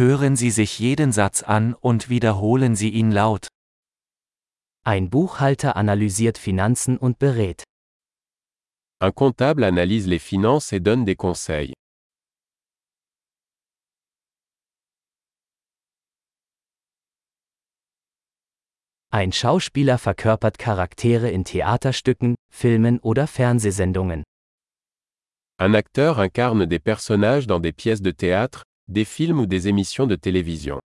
Hören Sie sich jeden Satz an und wiederholen Sie ihn laut. Ein Buchhalter analysiert Finanzen und berät. Un comptable analyse les finances et donne des conseils. Ein Schauspieler verkörpert Charaktere in Theaterstücken, Filmen oder Fernsehsendungen. Un acteur incarne des personnages dans des pièces de théâtre, des films ou des émissions de télévision.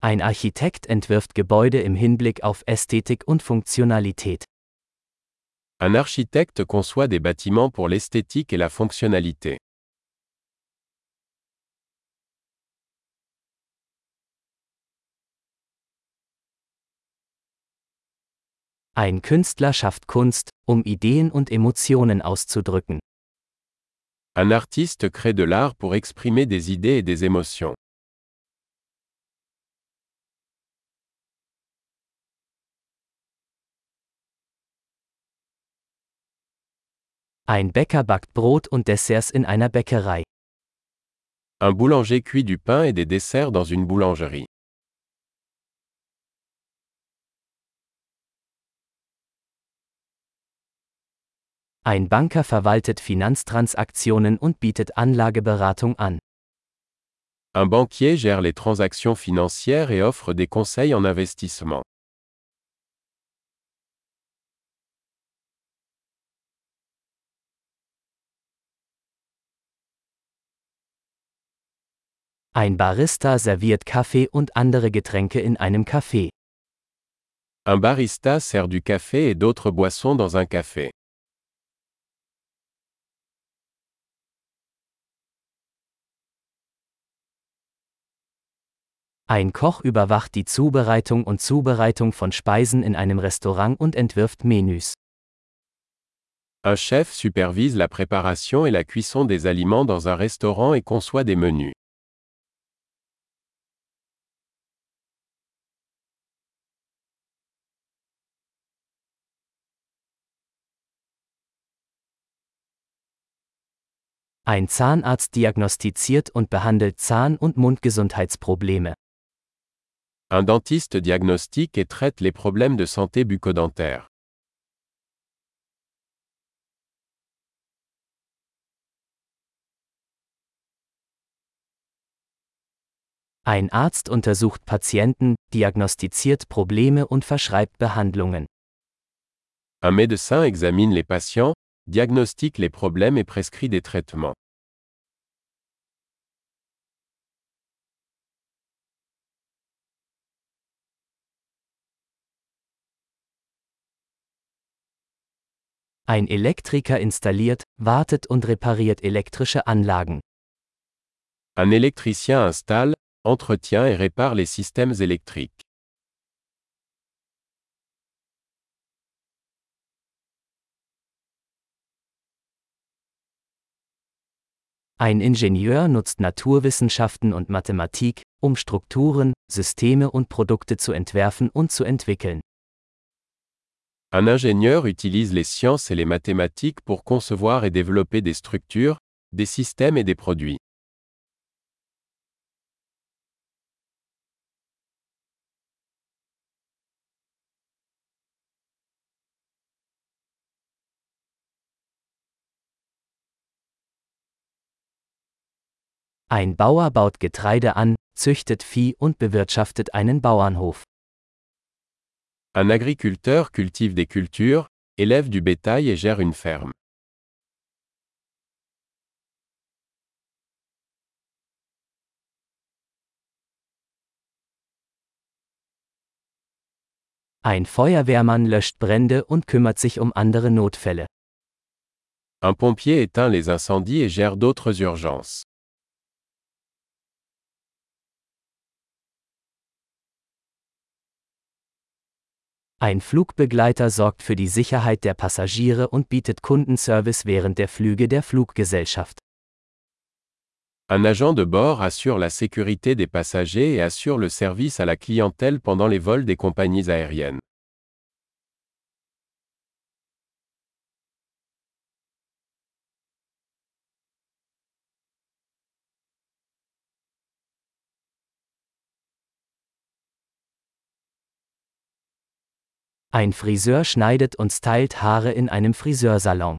Ein Architekt entwirft Gebäude im Hinblick auf Ästhetik und Funktionalität. Un architecte conçoit des bâtiments pour l'esthétique et la fonctionnalité. Ein Künstler schafft Kunst, um Ideen und Emotionen auszudrücken. Un artiste crée de l'art pour exprimer des idées et des émotions. Ein Bäcker backt Brot und Desserts in einer Bäckerei. Un boulanger cuit du pain et des desserts dans une boulangerie. Ein Banker verwaltet Finanztransaktionen und bietet Anlageberatung an. Un banquier gère les transactions financières et offre des conseils en investissement. Ein Barista serviert Kaffee und andere Getränke in einem Café. Un barista sert du café et d'autres boissons dans un café. Ein Koch überwacht die Zubereitung und Zubereitung von Speisen in einem Restaurant und entwirft Menüs. Un chef supervise la préparation et la cuisson des aliments dans un restaurant et conçoit des menus. Ein Zahnarzt diagnostiziert und behandelt Zahn- und Mundgesundheitsprobleme. Un dentiste diagnostique et traite les problèmes de santé bucco-dentaire. Ein Arzt untersucht Patienten, diagnostiziert Probleme und verschreibt Behandlungen. Un médecin examine les patients, diagnostique les problèmes et prescrit des traitements. Ein Elektriker installiert, wartet und repariert elektrische Anlagen. Un électricien installe, entretient et répare les systèmes électriques. Ein Ingenieur nutzt Naturwissenschaften und Mathematik, um Strukturen, Systeme und Produkte zu entwerfen und zu entwickeln. Un ingénieur utilise les sciences et les mathématiques pour concevoir et développer des structures, des systèmes et des produits. Ein Bauer baut Getreide an, züchtet Vieh und bewirtschaftet einen Bauernhof. Un agriculteur cultive des cultures, élève du bétail et gère une ferme. Ein Feuerwehrmann löscht Brände und kümmert sich um andere Notfälle. Un pompier éteint les incendies et gère d'autres urgences. Ein Flugbegleiter sorgt für die Sicherheit der Passagiere und bietet Kundenservice während der Flüge der Fluggesellschaft. Un agent de bord assure la sécurité des passagers et assure le service à la clientèle pendant les vols des compagnies aériennes. Ein Friseur schneidet und stylt Haare in einem Friseursalon.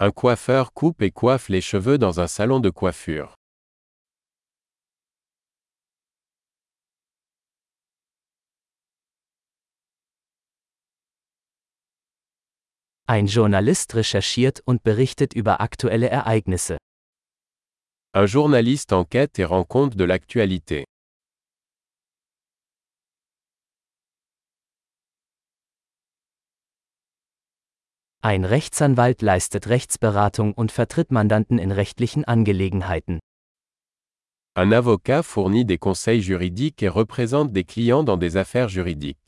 Un coiffeur coupe et coiffe les cheveux dans un salon de coiffure. Ein Journalist recherchiert und berichtet über aktuelle Ereignisse. Un journaliste enquête et rend compte de l'actualité. Ein Rechtsanwalt leistet Rechtsberatung und vertritt Mandanten in rechtlichen Angelegenheiten. Un avocat fournit des conseils juridiques et représente des clients dans des affaires juridiques.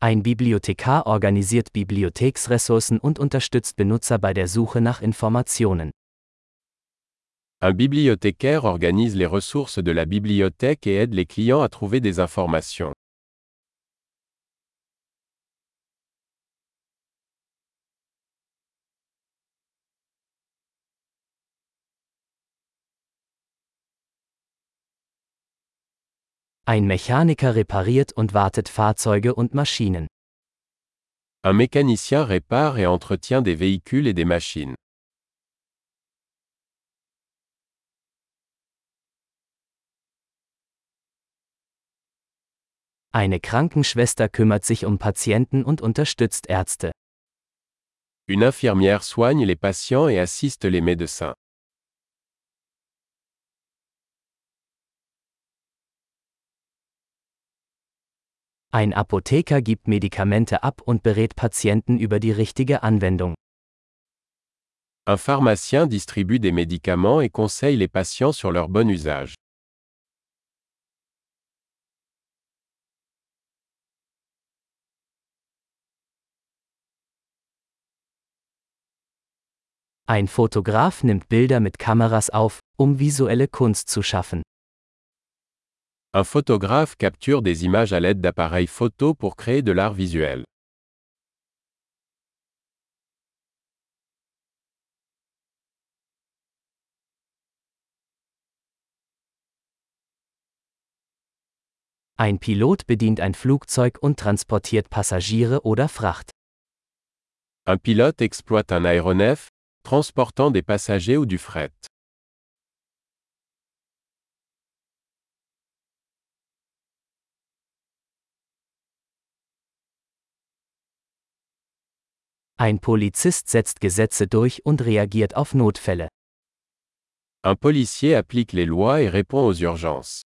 Ein Bibliothekar organisiert Bibliotheksressourcen und unterstützt Benutzer bei der Suche nach Informationen. Un bibliothécaire organise les ressources de la bibliothèque et aide les clients à trouver des informations. Ein Mechaniker repariert und wartet Fahrzeuge und Maschinen. Un mécanicien répare et entretient des véhicules et des machines. Eine Krankenschwester kümmert sich um Patienten und unterstützt Ärzte. Une infirmière soigne les patients et assiste les médecins. Ein Apotheker gibt Medikamente ab und berät Patienten über die richtige Anwendung. Un pharmacien distribue des médicaments et conseille les patients sur leur bon usage. Ein Fotograf nimmt Bilder mit Kameras auf, um visuelle Kunst zu schaffen. Un photographe capture des images à l'aide d'appareils photo pour créer de l'art visuel. Ein Pilot bedient ein Flugzeug und transportiert Passagiere oder Fracht. Un pilote exploite un aéronef, transportant des passagers ou du fret. Ein Polizist setzt Gesetze durch und reagiert auf Notfälle. Un policier applique les lois et répond aux urgences.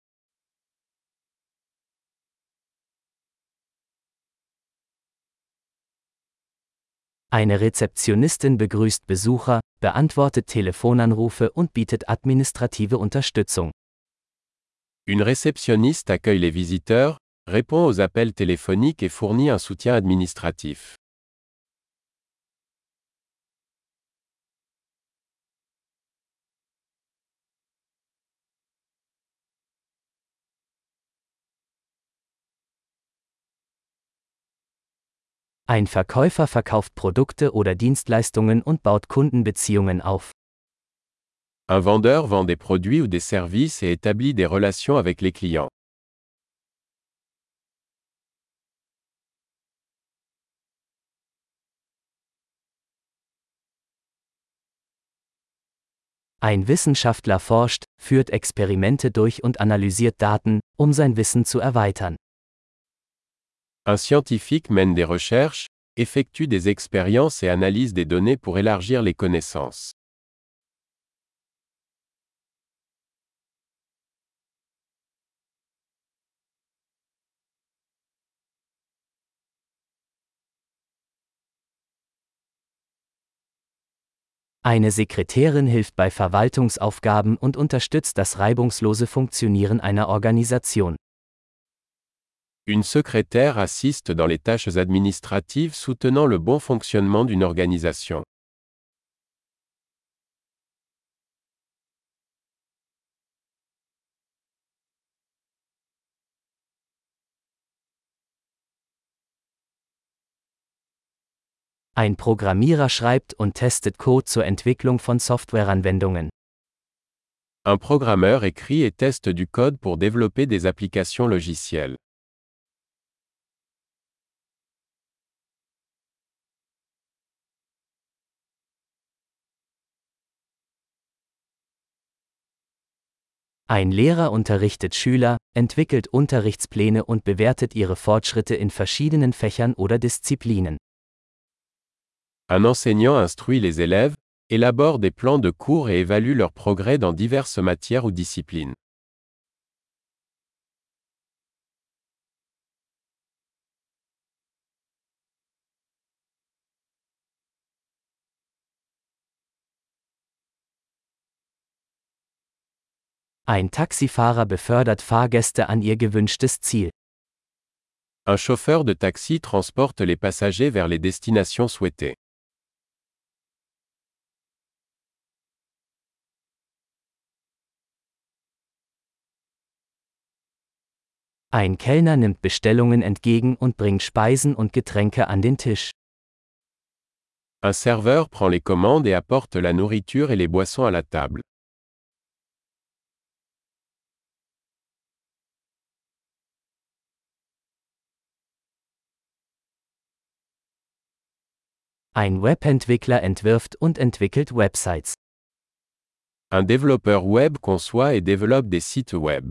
Eine Rezeptionistin begrüßt Besucher, beantwortet Telefonanrufe und bietet administrative Unterstützung. Une réceptionniste accueille les visiteurs, répond aux appels téléphoniques et fournit un soutien administratif. Ein Verkäufer verkauft Produkte oder Dienstleistungen und baut Kundenbeziehungen auf. Un vendeur vend des produits ou des services et établit des relations avec les clients. Ein Wissenschaftler forscht, führt Experimente durch und analysiert Daten, um sein Wissen zu erweitern. Un scientifique mène des recherches, effectue des expériences et analyse des données pour élargir les connaissances. Eine Sekretärin hilft bei Verwaltungsaufgaben und unterstützt das reibungslose Funktionieren einer Organisation. Une secrétaire assiste dans les tâches administratives soutenant le bon fonctionnement d'une organisation. Ein Programmierer schreibt und testet Code zur Entwicklung von Softwareanwendungen. Un programmeur écrit et teste du code pour développer des applications logicielles. Ein Lehrer unterrichtet Schüler, entwickelt Unterrichtspläne und bewertet ihre Fortschritte in verschiedenen Fächern oder Disziplinen. Un enseignant instruit les élèves, élabore des plans de cours et évalue leurs progrès dans diverses matières ou disciplines. Ein Taxifahrer befördert Fahrgäste an ihr gewünschtes Ziel. Un chauffeur de taxi transporte les passagers vers les destinations souhaitées. Ein Kellner nimmt Bestellungen entgegen und bringt Speisen und Getränke an den Tisch. Un serveur prend les commandes et apporte la nourriture et les boissons à la table. Ein Webentwickler entwirft und entwickelt Websites. Un développeur web conçoit et développe des sites web.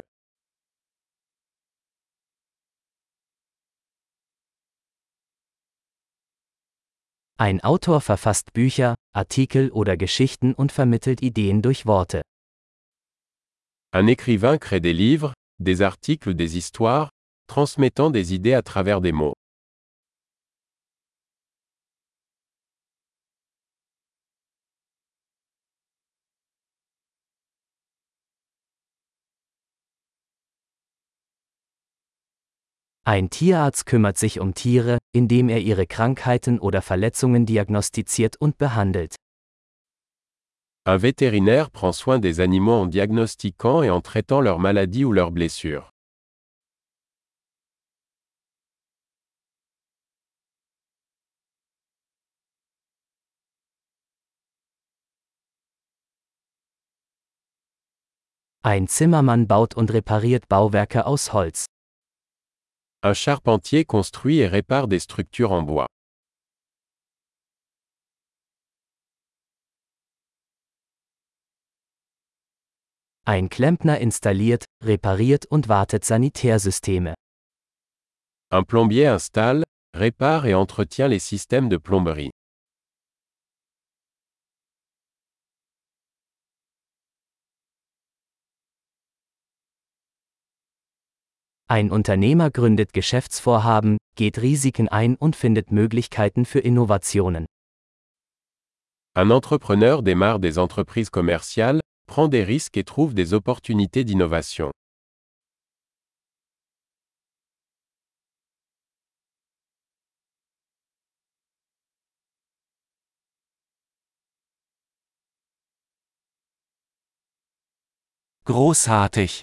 Ein Autor verfasst Bücher, Artikel oder Geschichten und vermittelt Ideen durch Worte. Un écrivain crée des livres, des articles des histoires, transmettant des idées à travers des mots. Ein Tierarzt kümmert sich um Tiere, indem er ihre Krankheiten oder Verletzungen diagnostiziert und behandelt. Un vétérinaire prend soin des animaux en diagnostiquant et en traitant leurs maladies ou leurs blessures. Ein Zimmermann baut und repariert Bauwerke aus Holz. Un charpentier construit et répare des structures en bois. Ein Klempner installiert, repariert und wartet Sanitärsysteme. Un plombier installe, répare et entretient les systèmes de plomberie. Ein Unternehmer gründet Geschäftsvorhaben, geht Risiken ein und findet Möglichkeiten für Innovationen. Un entrepreneur démarre des entreprises commerciales, prend des risques et trouve des opportunités d'innovation. Großartig!